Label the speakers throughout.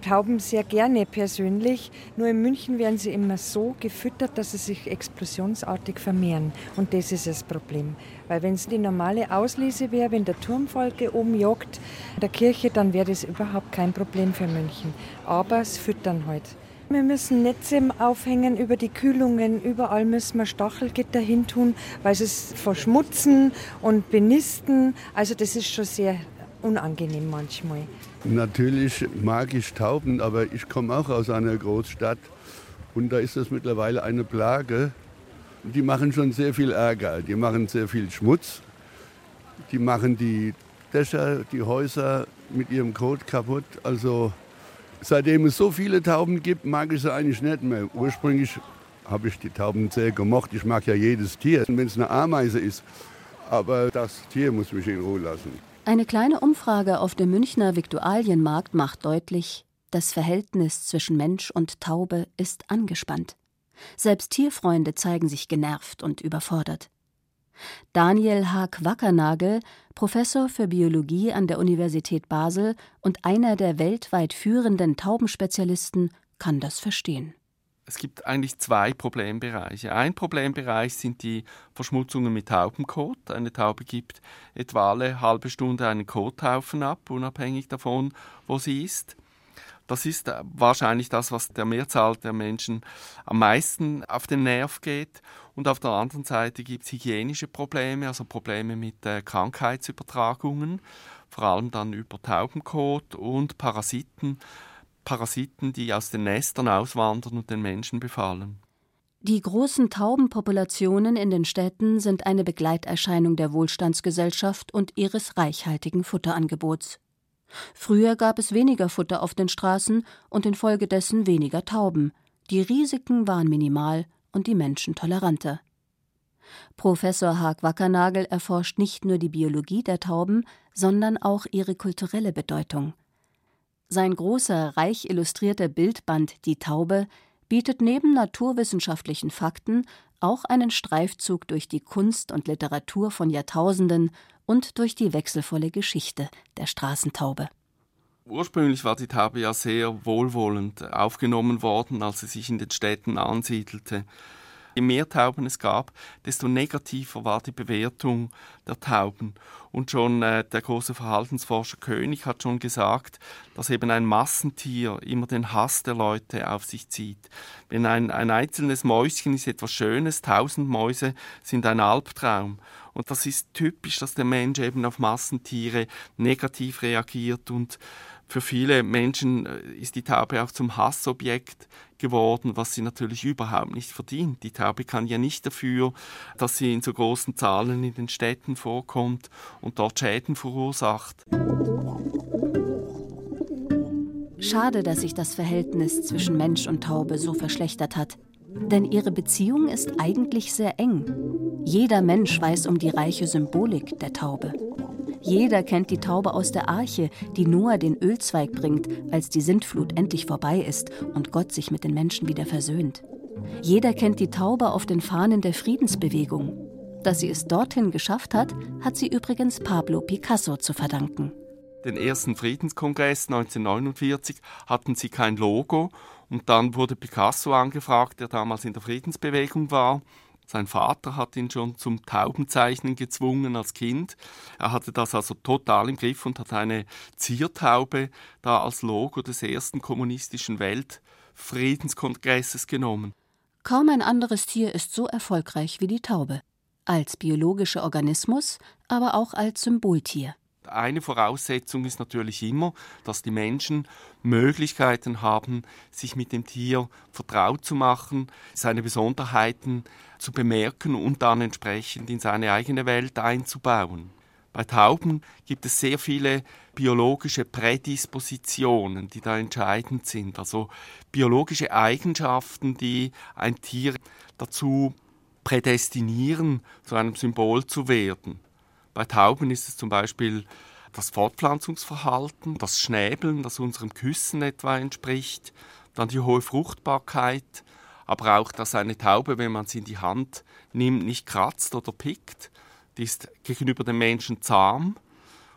Speaker 1: Tauben sehr gerne persönlich, nur in München werden sie immer so gefüttert, dass sie sich explosionsartig vermehren. Und das ist das Problem. Weil wenn es die normale Auslese wäre, wenn der Turmfolge oben jagt, der Kirche, dann wäre das überhaupt kein Problem für München. Aber es füttern halt. Wir müssen Netze aufhängen über die Kühlungen. Überall müssen wir Stachelgitter hin tun, weil sie es verschmutzen und benisten. Also das ist schon sehr unangenehm manchmal.
Speaker 2: Natürlich mag ich Tauben, aber ich komme auch aus einer Großstadt und da ist das mittlerweile eine Plage. Die machen schon sehr viel Ärger, die machen sehr viel Schmutz, die machen die Dächer, die Häuser mit ihrem Kot kaputt. Also seitdem es so viele Tauben gibt, mag ich sie eigentlich nicht mehr. Ursprünglich habe ich die Tauben sehr gemocht. Ich mag ja jedes Tier, wenn es eine Ameise ist. Aber das Tier muss mich in Ruhe lassen.
Speaker 3: Eine kleine Umfrage auf dem Münchner Viktualienmarkt macht deutlich, das Verhältnis zwischen Mensch und Taube ist angespannt. Selbst Tierfreunde zeigen sich genervt und überfordert. Daniel Haag Wackernagel, Professor für Biologie an der Universität Basel und einer der weltweit führenden Taubenspezialisten, kann das verstehen.
Speaker 4: Es gibt eigentlich zwei Problembereiche. Ein Problembereich sind die Verschmutzungen mit Taubenkot. Eine Taube gibt etwa alle halbe Stunde einen Kothaufen ab, unabhängig davon, wo sie ist. Das ist äh, wahrscheinlich das, was der Mehrzahl der Menschen am meisten auf den Nerv geht. Und auf der anderen Seite gibt es hygienische Probleme, also Probleme mit äh, Krankheitsübertragungen, vor allem dann über Taubenkot und Parasiten Parasiten, die aus den Nestern auswandern und den Menschen befallen.
Speaker 3: Die großen Taubenpopulationen in den Städten sind eine Begleiterscheinung der Wohlstandsgesellschaft und ihres reichhaltigen Futterangebots. Früher gab es weniger Futter auf den Straßen und infolgedessen weniger Tauben. Die Risiken waren minimal und die Menschen toleranter. Professor Haag Wackernagel erforscht nicht nur die Biologie der Tauben, sondern auch ihre kulturelle Bedeutung. Sein großer, reich illustrierter Bildband Die Taube bietet neben naturwissenschaftlichen Fakten auch einen Streifzug durch die Kunst und Literatur von Jahrtausenden und durch die wechselvolle Geschichte der Straßentaube.
Speaker 4: Ursprünglich war die Taube ja sehr wohlwollend aufgenommen worden, als sie sich in den Städten ansiedelte. Je mehr Tauben es gab, desto negativer war die Bewertung der Tauben. Und schon äh, der große Verhaltensforscher König hat schon gesagt, dass eben ein Massentier immer den Hass der Leute auf sich zieht. Wenn ein, ein einzelnes Mäuschen ist etwas Schönes, tausend Mäuse sind ein Albtraum. Und das ist typisch, dass der Mensch eben auf Massentiere negativ reagiert und für viele Menschen äh, ist die Taube auch zum Hassobjekt geworden, was sie natürlich überhaupt nicht verdient. Die Taube kann ja nicht dafür, dass sie in so großen Zahlen in den Städten vorkommt und dort Schäden verursacht.
Speaker 3: Schade, dass sich das Verhältnis zwischen Mensch und Taube so verschlechtert hat. Denn ihre Beziehung ist eigentlich sehr eng. Jeder Mensch weiß um die reiche Symbolik der Taube. Jeder kennt die Taube aus der Arche, die Noah den Ölzweig bringt, als die Sintflut endlich vorbei ist und Gott sich mit den Menschen wieder versöhnt. Jeder kennt die Taube auf den Fahnen der Friedensbewegung. Dass sie es dorthin geschafft hat, hat sie übrigens Pablo Picasso zu verdanken.
Speaker 4: Den ersten Friedenskongress 1949 hatten sie kein Logo und dann wurde Picasso angefragt, der damals in der Friedensbewegung war. Sein Vater hat ihn schon zum Taubenzeichnen gezwungen als Kind. Er hatte das also total im Griff und hat eine Ziertaube da als Logo des ersten kommunistischen Weltfriedenskongresses genommen.
Speaker 3: Kaum ein anderes Tier ist so erfolgreich wie die Taube. Als biologischer Organismus, aber auch als Symboltier.
Speaker 4: Eine Voraussetzung ist natürlich immer, dass die Menschen Möglichkeiten haben, sich mit dem Tier vertraut zu machen, seine Besonderheiten zu bemerken und dann entsprechend in seine eigene Welt einzubauen. Bei Tauben gibt es sehr viele biologische Prädispositionen, die da entscheidend sind, also biologische Eigenschaften, die ein Tier dazu prädestinieren, zu einem Symbol zu werden. Bei Tauben ist es zum Beispiel das Fortpflanzungsverhalten, das Schnäbeln, das unserem Küssen etwa entspricht, dann die hohe Fruchtbarkeit, aber auch, dass eine Taube, wenn man sie in die Hand nimmt, nicht kratzt oder pickt. Die ist gegenüber dem Menschen zahm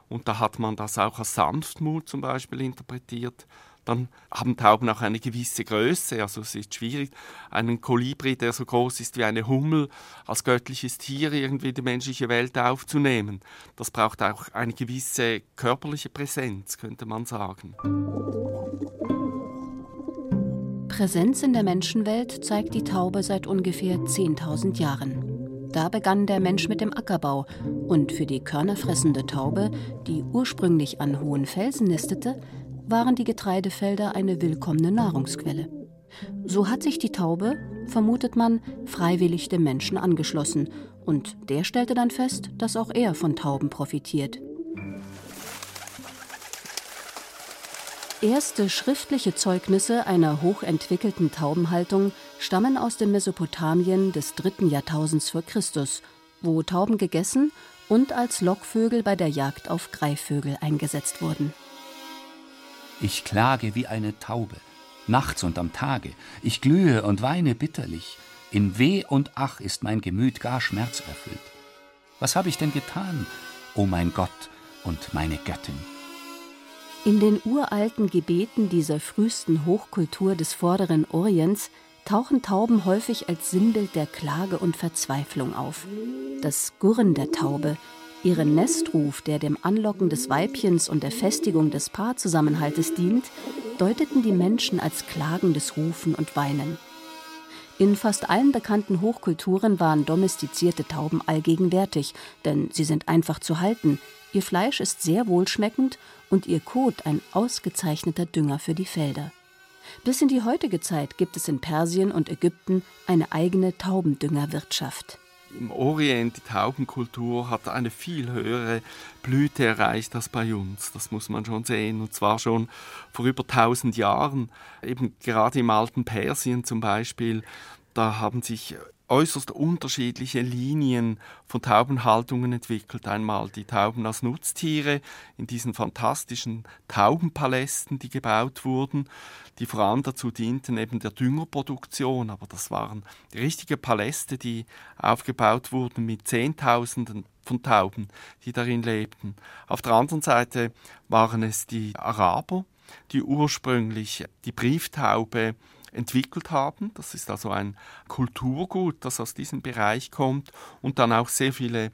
Speaker 4: und da hat man das auch als Sanftmut zum Beispiel interpretiert. Dann haben Tauben auch eine gewisse Größe, also es ist schwierig, einen Kolibri, der so groß ist wie eine Hummel, als göttliches Tier irgendwie in die menschliche Welt aufzunehmen. Das braucht auch eine gewisse körperliche Präsenz, könnte man sagen.
Speaker 3: Präsenz in der Menschenwelt zeigt die Taube seit ungefähr 10.000 Jahren. Da begann der Mensch mit dem Ackerbau und für die körnerfressende Taube, die ursprünglich an hohen Felsen nistete, waren die Getreidefelder eine willkommene Nahrungsquelle. So hat sich die Taube, vermutet man, freiwillig dem Menschen angeschlossen, und der stellte dann fest, dass auch er von Tauben profitiert. Erste schriftliche Zeugnisse einer hochentwickelten Taubenhaltung stammen aus dem Mesopotamien des dritten Jahrtausends vor Christus, wo Tauben gegessen und als Lockvögel bei der Jagd auf Greifvögel eingesetzt wurden.
Speaker 5: Ich klage wie eine Taube, nachts und am Tage, ich glühe und weine bitterlich, in Weh und Ach ist mein Gemüt gar schmerzerfüllt. Was habe ich denn getan, o oh mein Gott und meine Göttin?
Speaker 3: In den uralten Gebeten dieser frühesten Hochkultur des vorderen Orients tauchen Tauben häufig als Sinnbild der Klage und Verzweiflung auf. Das Gurren der Taube, ihren Nestruf, der dem Anlocken des Weibchens und der Festigung des Paarzusammenhaltes dient, deuteten die Menschen als klagendes Rufen und Weinen. In fast allen bekannten Hochkulturen waren domestizierte Tauben allgegenwärtig, denn sie sind einfach zu halten, Ihr Fleisch ist sehr wohlschmeckend und ihr Kot ein ausgezeichneter Dünger für die Felder. Bis in die heutige Zeit gibt es in Persien und Ägypten eine eigene Taubendüngerwirtschaft.
Speaker 4: Im Orient, die Taubenkultur hat eine viel höhere Blüte erreicht als bei uns. Das muss man schon sehen. Und zwar schon vor über 1000 Jahren. Eben gerade im alten Persien zum Beispiel, da haben sich äußerst unterschiedliche Linien von Taubenhaltungen entwickelt. Einmal die Tauben als Nutztiere in diesen fantastischen Taubenpalästen, die gebaut wurden, die vor allem dazu dienten, eben der Düngerproduktion. Aber das waren richtige Paläste, die aufgebaut wurden mit Zehntausenden von Tauben, die darin lebten. Auf der anderen Seite waren es die Araber, die ursprünglich die Brieftaube entwickelt haben. Das ist also ein Kulturgut, das aus diesem Bereich kommt und dann auch sehr viele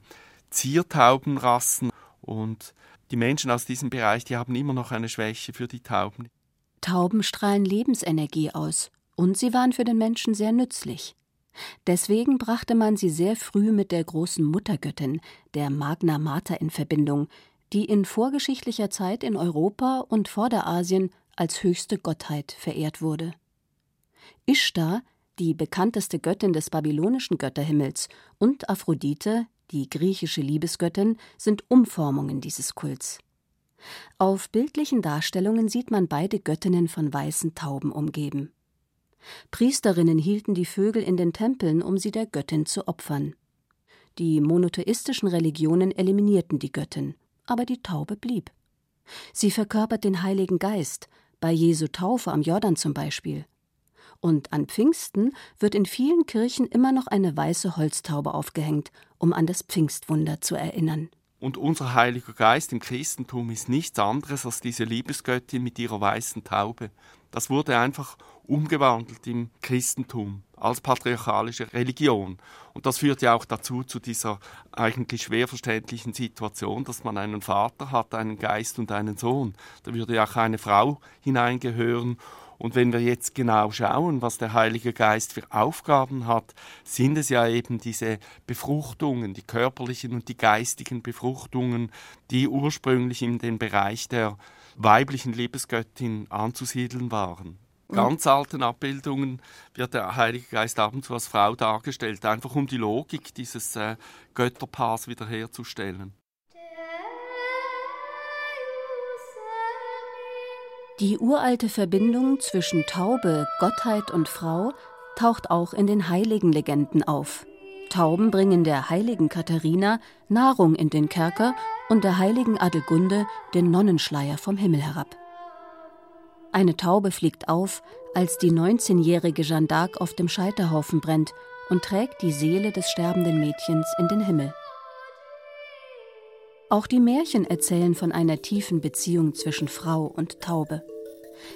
Speaker 4: Ziertaubenrassen und die Menschen aus diesem Bereich, die haben immer noch eine Schwäche für die Tauben.
Speaker 3: Tauben strahlen Lebensenergie aus und sie waren für den Menschen sehr nützlich. Deswegen brachte man sie sehr früh mit der großen Muttergöttin, der Magna Mater, in Verbindung, die in vorgeschichtlicher Zeit in Europa und Vorderasien als höchste Gottheit verehrt wurde. Ishtar, die bekannteste Göttin des babylonischen Götterhimmels, und Aphrodite, die griechische Liebesgöttin, sind Umformungen dieses Kults. Auf bildlichen Darstellungen sieht man beide Göttinnen von weißen Tauben umgeben. Priesterinnen hielten die Vögel in den Tempeln, um sie der Göttin zu opfern. Die monotheistischen Religionen eliminierten die Göttin, aber die Taube blieb. Sie verkörpert den Heiligen Geist, bei Jesu Taufe am Jordan zum Beispiel, und an Pfingsten wird in vielen Kirchen immer noch eine weiße Holztaube aufgehängt, um an das Pfingstwunder zu erinnern.
Speaker 4: Und unser Heiliger Geist im Christentum ist nichts anderes als diese Liebesgöttin mit ihrer weißen Taube. Das wurde einfach umgewandelt im Christentum als patriarchalische Religion. Und das führt ja auch dazu, zu dieser eigentlich schwer verständlichen Situation, dass man einen Vater hat, einen Geist und einen Sohn. Da würde ja auch eine Frau hineingehören und wenn wir jetzt genau schauen, was der Heilige Geist für Aufgaben hat, sind es ja eben diese Befruchtungen, die körperlichen und die geistigen Befruchtungen, die ursprünglich in den Bereich der weiblichen Liebesgöttin anzusiedeln waren. Ganz alten Abbildungen wird der Heilige Geist ab und zu als Frau dargestellt, einfach um die Logik dieses äh, Götterpaars wiederherzustellen.
Speaker 3: Die uralte Verbindung zwischen Taube, Gottheit und Frau taucht auch in den heiligen Legenden auf. Tauben bringen der heiligen Katharina Nahrung in den Kerker und der heiligen Adelgunde den Nonnenschleier vom Himmel herab. Eine Taube fliegt auf, als die 19-jährige Jeanne d'Arc auf dem Scheiterhaufen brennt und trägt die Seele des sterbenden Mädchens in den Himmel. Auch die Märchen erzählen von einer tiefen Beziehung zwischen Frau und Taube.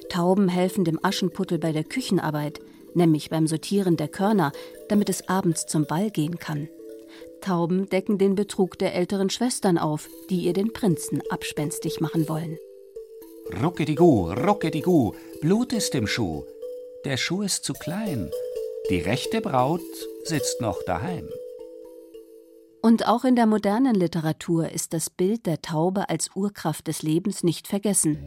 Speaker 3: Tauben helfen dem Aschenputtel bei der Küchenarbeit, nämlich beim Sortieren der Körner, damit es abends zum Ball gehen kann. Tauben decken den Betrug der älteren Schwestern auf, die ihr den Prinzen abspenstig machen wollen.
Speaker 5: Ruckedigu, ruckedigu, Blut ist im Schuh. Der Schuh ist zu klein. Die rechte Braut sitzt noch daheim.
Speaker 3: Und auch in der modernen Literatur ist das Bild der Taube als Urkraft des Lebens nicht vergessen.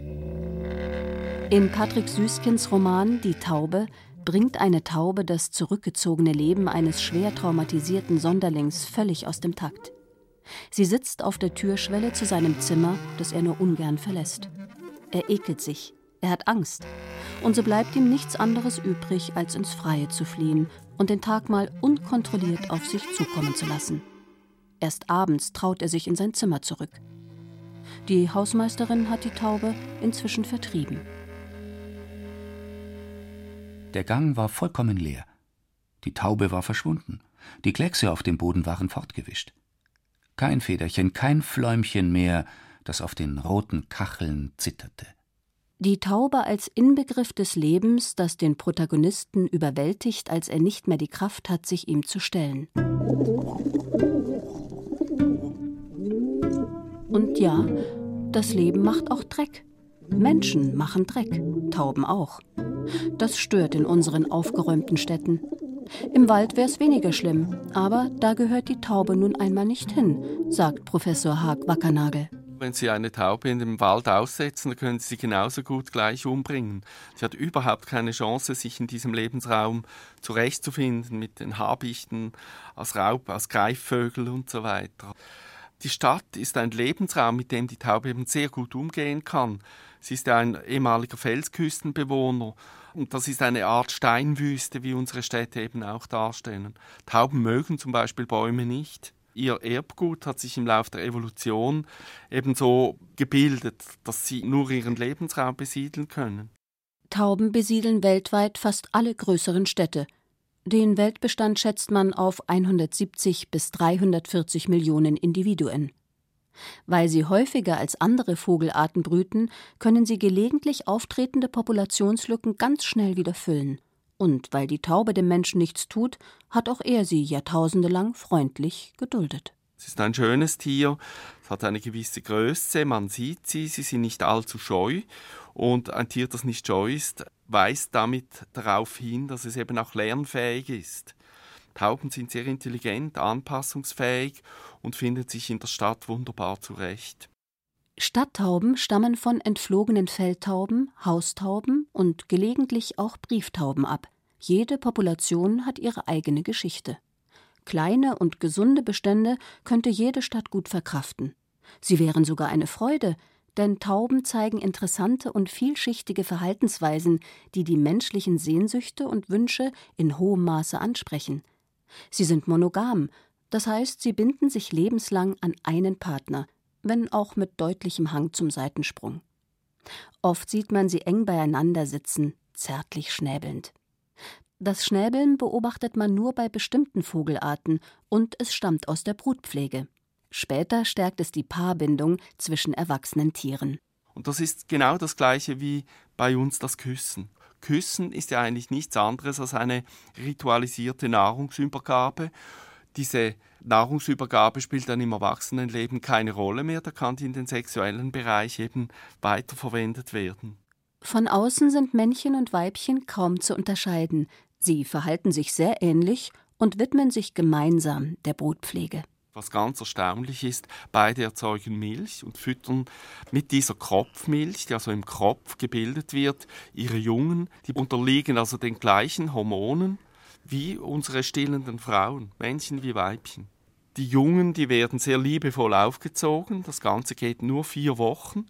Speaker 3: In Patrick Süskins Roman Die Taube bringt eine Taube das zurückgezogene Leben eines schwer traumatisierten Sonderlings völlig aus dem Takt. Sie sitzt auf der Türschwelle zu seinem Zimmer, das er nur ungern verlässt. Er ekelt sich, er hat Angst. Und so bleibt ihm nichts anderes übrig, als ins Freie zu fliehen und den Tag mal unkontrolliert auf sich zukommen zu lassen. Erst abends traut er sich in sein Zimmer zurück. Die Hausmeisterin hat die Taube inzwischen vertrieben.
Speaker 5: Der Gang war vollkommen leer. Die Taube war verschwunden. Die Kleckse auf dem Boden waren fortgewischt. Kein Federchen, kein Fläumchen mehr, das auf den roten Kacheln zitterte.
Speaker 3: Die Taube als Inbegriff des Lebens, das den Protagonisten überwältigt, als er nicht mehr die Kraft hat, sich ihm zu stellen. Und ja, das Leben macht auch Dreck. Menschen machen Dreck, Tauben auch. Das stört in unseren aufgeräumten Städten. Im Wald wäre es weniger schlimm, aber da gehört die Taube nun einmal nicht hin, sagt Professor Haag Wackernagel.
Speaker 4: Wenn Sie eine Taube in dem Wald aussetzen, dann können Sie sie genauso gut gleich umbringen. Sie hat überhaupt keine Chance, sich in diesem Lebensraum zurechtzufinden mit den Habichten als Raub, als Greifvögel und so weiter. Die Stadt ist ein Lebensraum, mit dem die Taube eben sehr gut umgehen kann. Sie ist ein ehemaliger Felsküstenbewohner und das ist eine Art Steinwüste, wie unsere Städte eben auch darstellen. Tauben mögen zum Beispiel Bäume nicht. Ihr Erbgut hat sich im Laufe der Evolution ebenso gebildet, dass sie nur ihren Lebensraum besiedeln können.
Speaker 3: Tauben besiedeln weltweit fast alle größeren Städte. Den Weltbestand schätzt man auf 170 bis 340 Millionen Individuen. Weil sie häufiger als andere Vogelarten brüten, können sie gelegentlich auftretende Populationslücken ganz schnell wieder füllen. Und weil die Taube dem Menschen nichts tut, hat auch er sie jahrtausendelang freundlich geduldet.
Speaker 4: Es ist ein schönes Tier, es hat eine gewisse Größe, man sieht sie, sie sind nicht allzu scheu. Und ein Tier, das nicht scheu ist, weist damit darauf hin, dass es eben auch lernfähig ist. Tauben sind sehr intelligent, anpassungsfähig und finden sich in der Stadt wunderbar zurecht.
Speaker 3: Stadttauben stammen von entflogenen Feldtauben, Haustauben und gelegentlich auch Brieftauben ab. Jede Population hat ihre eigene Geschichte. Kleine und gesunde Bestände könnte jede Stadt gut verkraften. Sie wären sogar eine Freude, denn Tauben zeigen interessante und vielschichtige Verhaltensweisen, die die menschlichen Sehnsüchte und Wünsche in hohem Maße ansprechen. Sie sind monogam, das heißt, sie binden sich lebenslang an einen Partner, wenn auch mit deutlichem Hang zum Seitensprung. Oft sieht man sie eng beieinander sitzen, zärtlich schnäbelnd. Das Schnäbeln beobachtet man nur bei bestimmten Vogelarten und es stammt aus der Brutpflege. Später stärkt es die Paarbindung zwischen erwachsenen Tieren.
Speaker 4: Und das ist genau das gleiche wie bei uns das Küssen. Küssen ist ja eigentlich nichts anderes als eine ritualisierte Nahrungsübergabe. Diese Nahrungsübergabe spielt dann im Erwachsenenleben keine Rolle mehr, da kann die in den sexuellen Bereich eben weiterverwendet werden.
Speaker 3: Von außen sind Männchen und Weibchen kaum zu unterscheiden. Sie verhalten sich sehr ähnlich und widmen sich gemeinsam der Brutpflege.
Speaker 4: Was ganz erstaunlich ist, beide erzeugen Milch und füttern mit dieser Kropfmilch, die also im Kropf gebildet wird, ihre Jungen. Die unterliegen also den gleichen Hormonen wie unsere stillenden Frauen, Männchen wie Weibchen. Die Jungen, die werden sehr liebevoll aufgezogen. Das Ganze geht nur vier Wochen.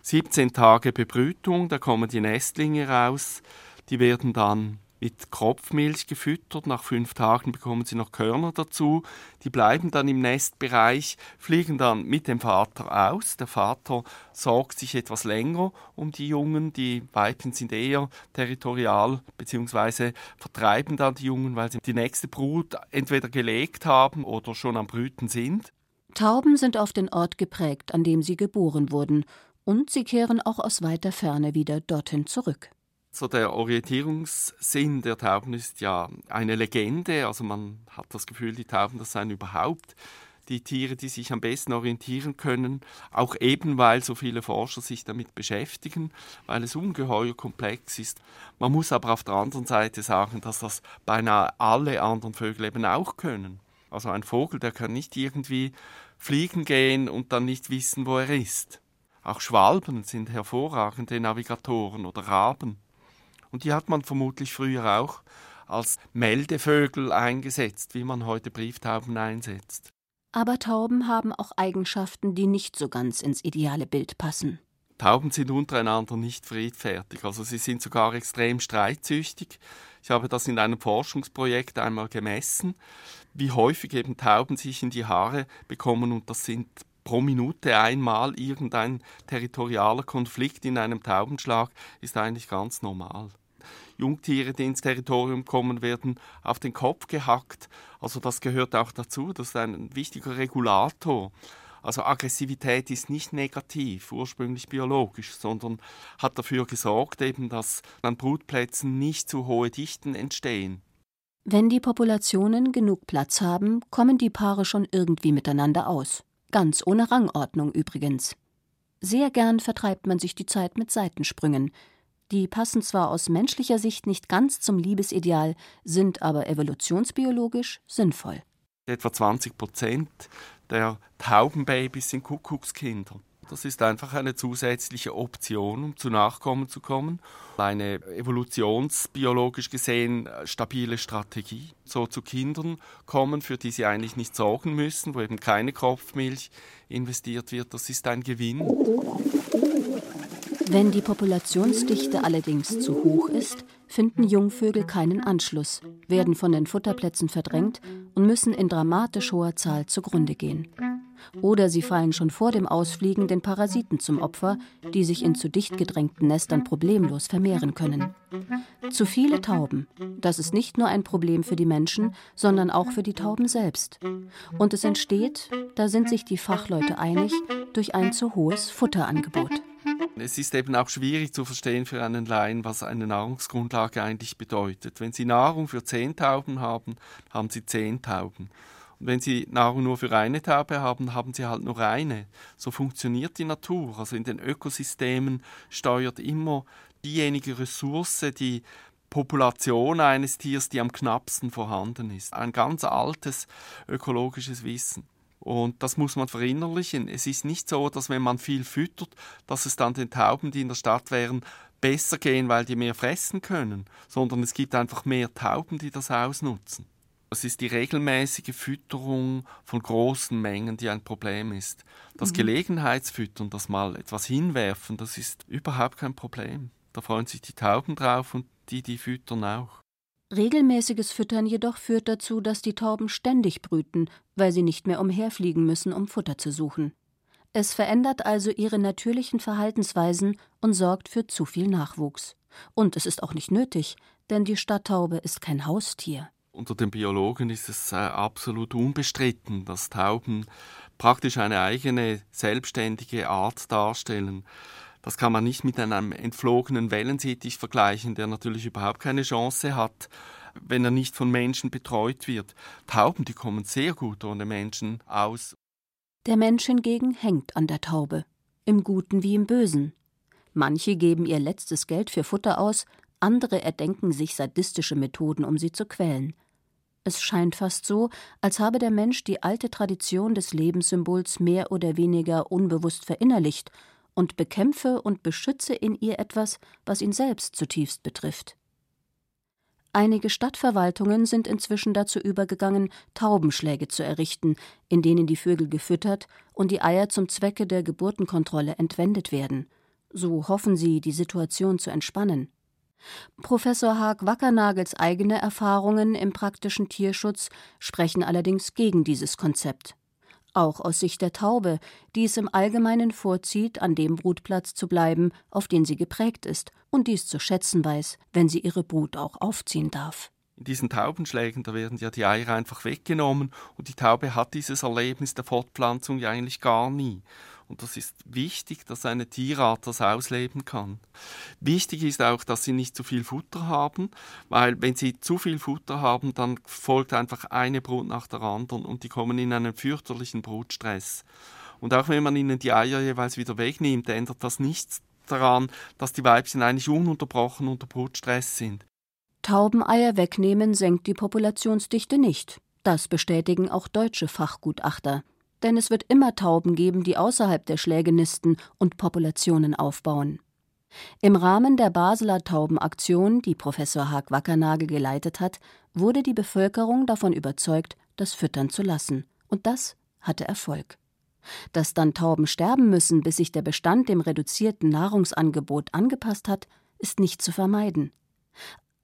Speaker 4: 17 Tage Bebrütung, da kommen die Nestlinge raus. Die werden dann mit Kropfmilch gefüttert. Nach fünf Tagen bekommen sie noch Körner dazu. Die bleiben dann im Nestbereich, fliegen dann mit dem Vater aus. Der Vater sorgt sich etwas länger um die Jungen. Die Weibchen sind eher territorial bzw. vertreiben dann die Jungen, weil sie die nächste Brut entweder gelegt haben oder schon am Brüten sind.
Speaker 3: Tauben sind auf den Ort geprägt, an dem sie geboren wurden, und sie kehren auch aus weiter Ferne wieder dorthin zurück.
Speaker 4: So der Orientierungssinn der Tauben ist ja eine Legende. Also man hat das Gefühl, die Tauben, das seien überhaupt die Tiere, die sich am besten orientieren können, auch eben weil so viele Forscher sich damit beschäftigen, weil es ungeheuer komplex ist. Man muss aber auf der anderen Seite sagen, dass das beinahe alle anderen Vögel eben auch können. Also ein Vogel, der kann nicht irgendwie fliegen gehen und dann nicht wissen, wo er ist. Auch Schwalben sind hervorragende Navigatoren oder Raben. Und die hat man vermutlich früher auch als Meldevögel eingesetzt, wie man heute Brieftauben einsetzt.
Speaker 3: Aber Tauben haben auch Eigenschaften, die nicht so ganz ins ideale Bild passen.
Speaker 4: Tauben sind untereinander nicht friedfertig, also sie sind sogar extrem streitsüchtig. Ich habe das in einem Forschungsprojekt einmal gemessen, wie häufig eben Tauben sich in die Haare bekommen und das sind pro Minute einmal irgendein territorialer Konflikt in einem Taubenschlag, ist eigentlich ganz normal. Jungtiere, die ins Territorium kommen, werden auf den Kopf gehackt. Also das gehört auch dazu. Das ist ein wichtiger Regulator. Also Aggressivität ist nicht negativ, ursprünglich biologisch, sondern hat dafür gesorgt, eben, dass an Brutplätzen nicht zu hohe Dichten entstehen.
Speaker 3: Wenn die Populationen genug Platz haben, kommen die Paare schon irgendwie miteinander aus. Ganz ohne Rangordnung übrigens. Sehr gern vertreibt man sich die Zeit mit Seitensprüngen, die passen zwar aus menschlicher Sicht nicht ganz zum Liebesideal, sind aber evolutionsbiologisch sinnvoll.
Speaker 4: Etwa 20 Prozent der Taubenbabys sind Kuckuckskinder. Das ist einfach eine zusätzliche Option, um zu Nachkommen zu kommen. Eine evolutionsbiologisch gesehen stabile Strategie. So zu Kindern kommen, für die sie eigentlich nicht sorgen müssen, wo eben keine Kopfmilch investiert wird, das ist ein Gewinn.
Speaker 3: Wenn die Populationsdichte allerdings zu hoch ist, finden Jungvögel keinen Anschluss, werden von den Futterplätzen verdrängt und müssen in dramatisch hoher Zahl zugrunde gehen. Oder sie fallen schon vor dem Ausfliegen den Parasiten zum Opfer, die sich in zu dicht gedrängten Nestern problemlos vermehren können. Zu viele Tauben, das ist nicht nur ein Problem für die Menschen, sondern auch für die Tauben selbst. Und es entsteht, da sind sich die Fachleute einig, durch ein zu hohes Futterangebot.
Speaker 4: Es ist eben auch schwierig zu verstehen für einen Laien, was eine Nahrungsgrundlage eigentlich bedeutet. Wenn Sie Nahrung für zehn Tauben haben, haben Sie zehn Tauben. Und wenn Sie Nahrung nur für eine Taube haben, haben Sie halt nur eine. So funktioniert die Natur. Also in den Ökosystemen steuert immer diejenige Ressource, die Population eines Tiers, die am knappsten vorhanden ist. Ein ganz altes ökologisches Wissen. Und das muss man verinnerlichen. Es ist nicht so, dass wenn man viel füttert, dass es dann den Tauben, die in der Stadt wären, besser gehen, weil die mehr fressen können, sondern es gibt einfach mehr Tauben, die das ausnutzen. Es ist die regelmäßige Fütterung von großen Mengen, die ein Problem ist. Das mhm. Gelegenheitsfüttern, das mal etwas hinwerfen, das ist überhaupt kein Problem. Da freuen sich die Tauben drauf und die, die füttern auch.
Speaker 3: Regelmäßiges Füttern jedoch führt dazu, dass die Tauben ständig brüten, weil sie nicht mehr umherfliegen müssen, um Futter zu suchen. Es verändert also ihre natürlichen Verhaltensweisen und sorgt für zu viel Nachwuchs. Und es ist auch nicht nötig, denn die Stadttaube ist kein Haustier.
Speaker 4: Unter den Biologen ist es äh, absolut unbestritten, dass Tauben praktisch eine eigene selbstständige Art darstellen. Das kann man nicht mit einem entflogenen Wellensittich vergleichen, der natürlich überhaupt keine Chance hat, wenn er nicht von Menschen betreut wird. Tauben, die kommen sehr gut ohne Menschen aus.
Speaker 3: Der Mensch hingegen hängt an der Taube, im Guten wie im Bösen. Manche geben ihr letztes Geld für Futter aus, andere erdenken sich sadistische Methoden, um sie zu quälen. Es scheint fast so, als habe der Mensch die alte Tradition des Lebenssymbols mehr oder weniger unbewusst verinnerlicht und bekämpfe und beschütze in ihr etwas, was ihn selbst zutiefst betrifft. Einige Stadtverwaltungen sind inzwischen dazu übergegangen, Taubenschläge zu errichten, in denen die Vögel gefüttert und die Eier zum Zwecke der Geburtenkontrolle entwendet werden. So hoffen sie, die Situation zu entspannen. Professor Haag Wackernagels eigene Erfahrungen im praktischen Tierschutz sprechen allerdings gegen dieses Konzept. Auch aus Sicht der Taube, die es im Allgemeinen vorzieht, an dem Brutplatz zu bleiben, auf den sie geprägt ist und dies zu schätzen weiß, wenn sie ihre Brut auch aufziehen darf.
Speaker 4: In diesen Taubenschlägen, da werden ja die Eier einfach weggenommen und die Taube hat dieses Erlebnis der Fortpflanzung ja eigentlich gar nie. Und das ist wichtig, dass eine Tierart das ausleben kann. Wichtig ist auch, dass sie nicht zu viel Futter haben, weil wenn sie zu viel Futter haben, dann folgt einfach eine Brut nach der anderen und die kommen in einen fürchterlichen Brutstress. Und auch wenn man ihnen die Eier jeweils wieder wegnimmt, ändert das nichts daran, dass die Weibchen eigentlich ununterbrochen unter Brutstress sind.
Speaker 3: Taubeneier wegnehmen senkt die Populationsdichte nicht. Das bestätigen auch deutsche Fachgutachter denn es wird immer Tauben geben, die außerhalb der Schläge nisten und Populationen aufbauen. Im Rahmen der Basler Taubenaktion, die Professor Haag Wackernagel geleitet hat, wurde die Bevölkerung davon überzeugt, das füttern zu lassen. Und das hatte Erfolg. Dass dann Tauben sterben müssen, bis sich der Bestand dem reduzierten Nahrungsangebot angepasst hat, ist nicht zu vermeiden.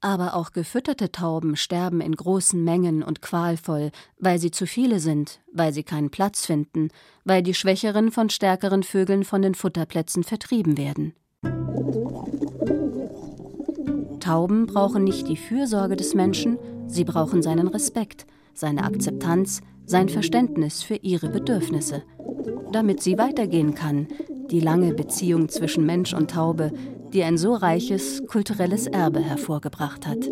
Speaker 3: Aber auch gefütterte Tauben sterben in großen Mengen und qualvoll, weil sie zu viele sind, weil sie keinen Platz finden, weil die schwächeren von stärkeren Vögeln von den Futterplätzen vertrieben werden. Tauben brauchen nicht die Fürsorge des Menschen, sie brauchen seinen Respekt, seine Akzeptanz, sein Verständnis für ihre Bedürfnisse, damit sie weitergehen kann, die lange Beziehung zwischen Mensch und Taube, die ein so reiches kulturelles Erbe hervorgebracht hat.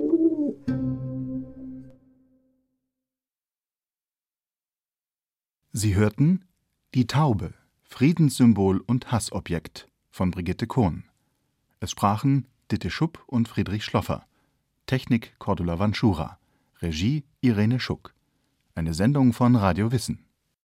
Speaker 6: Sie hörten Die Taube, Friedenssymbol und Hassobjekt von Brigitte Kohn. Es sprachen Ditte Schupp und Friedrich Schloffer. Technik Cordula Vanschura. Regie Irene Schuck. Eine Sendung von Radio Wissen.